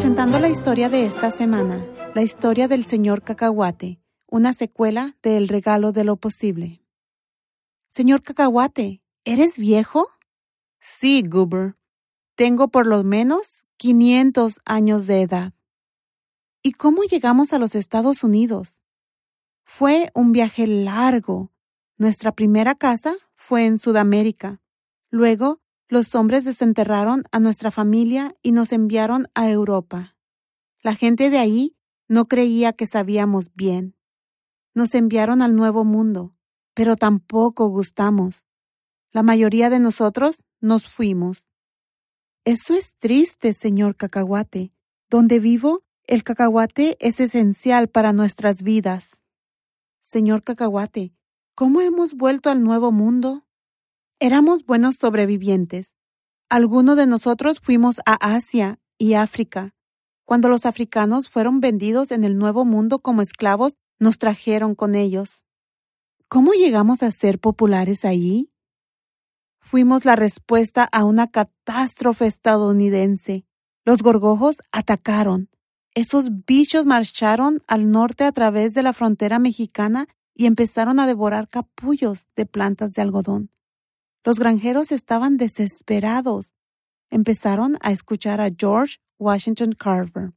Presentando la historia de esta semana, la historia del señor Cacahuate, una secuela de El regalo de lo posible. Señor Cacahuate, ¿eres viejo? Sí, Goober. Tengo por lo menos 500 años de edad. ¿Y cómo llegamos a los Estados Unidos? Fue un viaje largo. Nuestra primera casa fue en Sudamérica. Luego los hombres desenterraron a nuestra familia y nos enviaron a Europa. La gente de ahí no creía que sabíamos bien. Nos enviaron al Nuevo Mundo, pero tampoco gustamos. La mayoría de nosotros nos fuimos. Eso es triste, señor cacahuate. Donde vivo, el cacahuate es esencial para nuestras vidas. Señor cacahuate, ¿cómo hemos vuelto al Nuevo Mundo? Éramos buenos sobrevivientes. Algunos de nosotros fuimos a Asia y África. Cuando los africanos fueron vendidos en el Nuevo Mundo como esclavos, nos trajeron con ellos. ¿Cómo llegamos a ser populares allí? Fuimos la respuesta a una catástrofe estadounidense. Los gorgojos atacaron. Esos bichos marcharon al norte a través de la frontera mexicana y empezaron a devorar capullos de plantas de algodón. Los granjeros estaban desesperados. Empezaron a escuchar a George Washington Carver.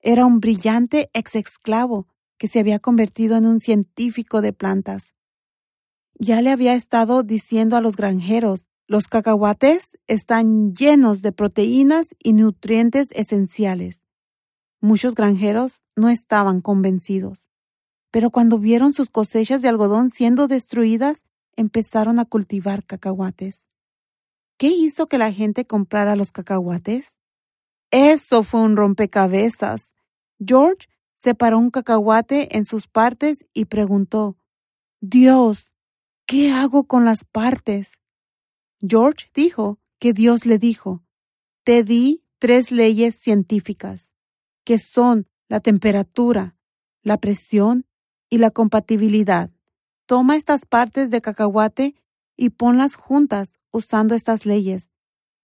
Era un brillante ex esclavo que se había convertido en un científico de plantas. Ya le había estado diciendo a los granjeros, los cacahuates están llenos de proteínas y nutrientes esenciales. Muchos granjeros no estaban convencidos, pero cuando vieron sus cosechas de algodón siendo destruidas, empezaron a cultivar cacahuates. ¿Qué hizo que la gente comprara los cacahuates? Eso fue un rompecabezas. George separó un cacahuate en sus partes y preguntó, Dios, ¿qué hago con las partes? George dijo que Dios le dijo, te di tres leyes científicas, que son la temperatura, la presión y la compatibilidad. Toma estas partes de cacahuate y ponlas juntas usando estas leyes.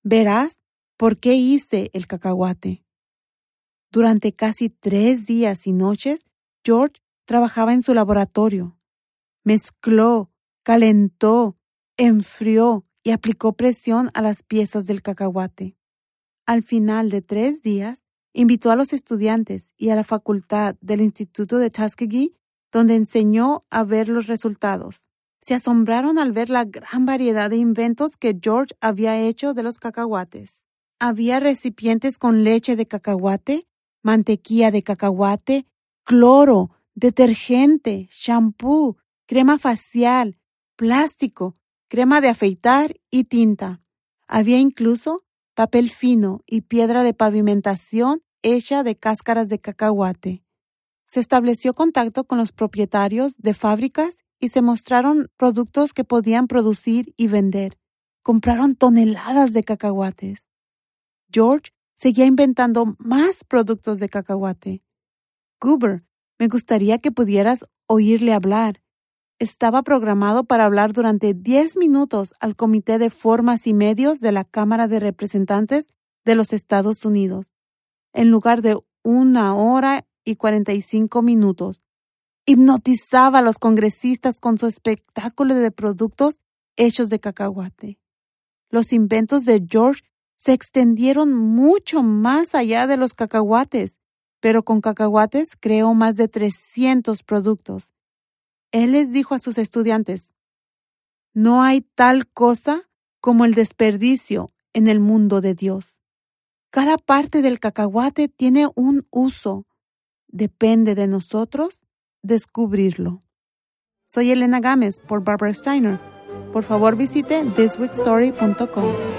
Verás por qué hice el cacahuate. Durante casi tres días y noches, George trabajaba en su laboratorio. Mezcló, calentó, enfrió y aplicó presión a las piezas del cacahuate. Al final de tres días, invitó a los estudiantes y a la facultad del Instituto de Tuskegee donde enseñó a ver los resultados. Se asombraron al ver la gran variedad de inventos que George había hecho de los cacahuates. Había recipientes con leche de cacahuate, mantequilla de cacahuate, cloro, detergente, shampoo, crema facial, plástico, crema de afeitar y tinta. Había incluso papel fino y piedra de pavimentación hecha de cáscaras de cacahuate se estableció contacto con los propietarios de fábricas y se mostraron productos que podían producir y vender. Compraron toneladas de cacahuates. George seguía inventando más productos de cacahuate. Goober, me gustaría que pudieras oírle hablar. Estaba programado para hablar durante diez minutos al Comité de Formas y Medios de la Cámara de Representantes de los Estados Unidos, en lugar de una hora y 45 minutos. Hipnotizaba a los congresistas con su espectáculo de productos hechos de cacahuate. Los inventos de George se extendieron mucho más allá de los cacahuates, pero con cacahuates creó más de 300 productos. Él les dijo a sus estudiantes, no hay tal cosa como el desperdicio en el mundo de Dios. Cada parte del cacahuate tiene un uso, Depende de nosotros descubrirlo. Soy Elena Gámez por Barbara Steiner. Por favor visite thisweekstory.com.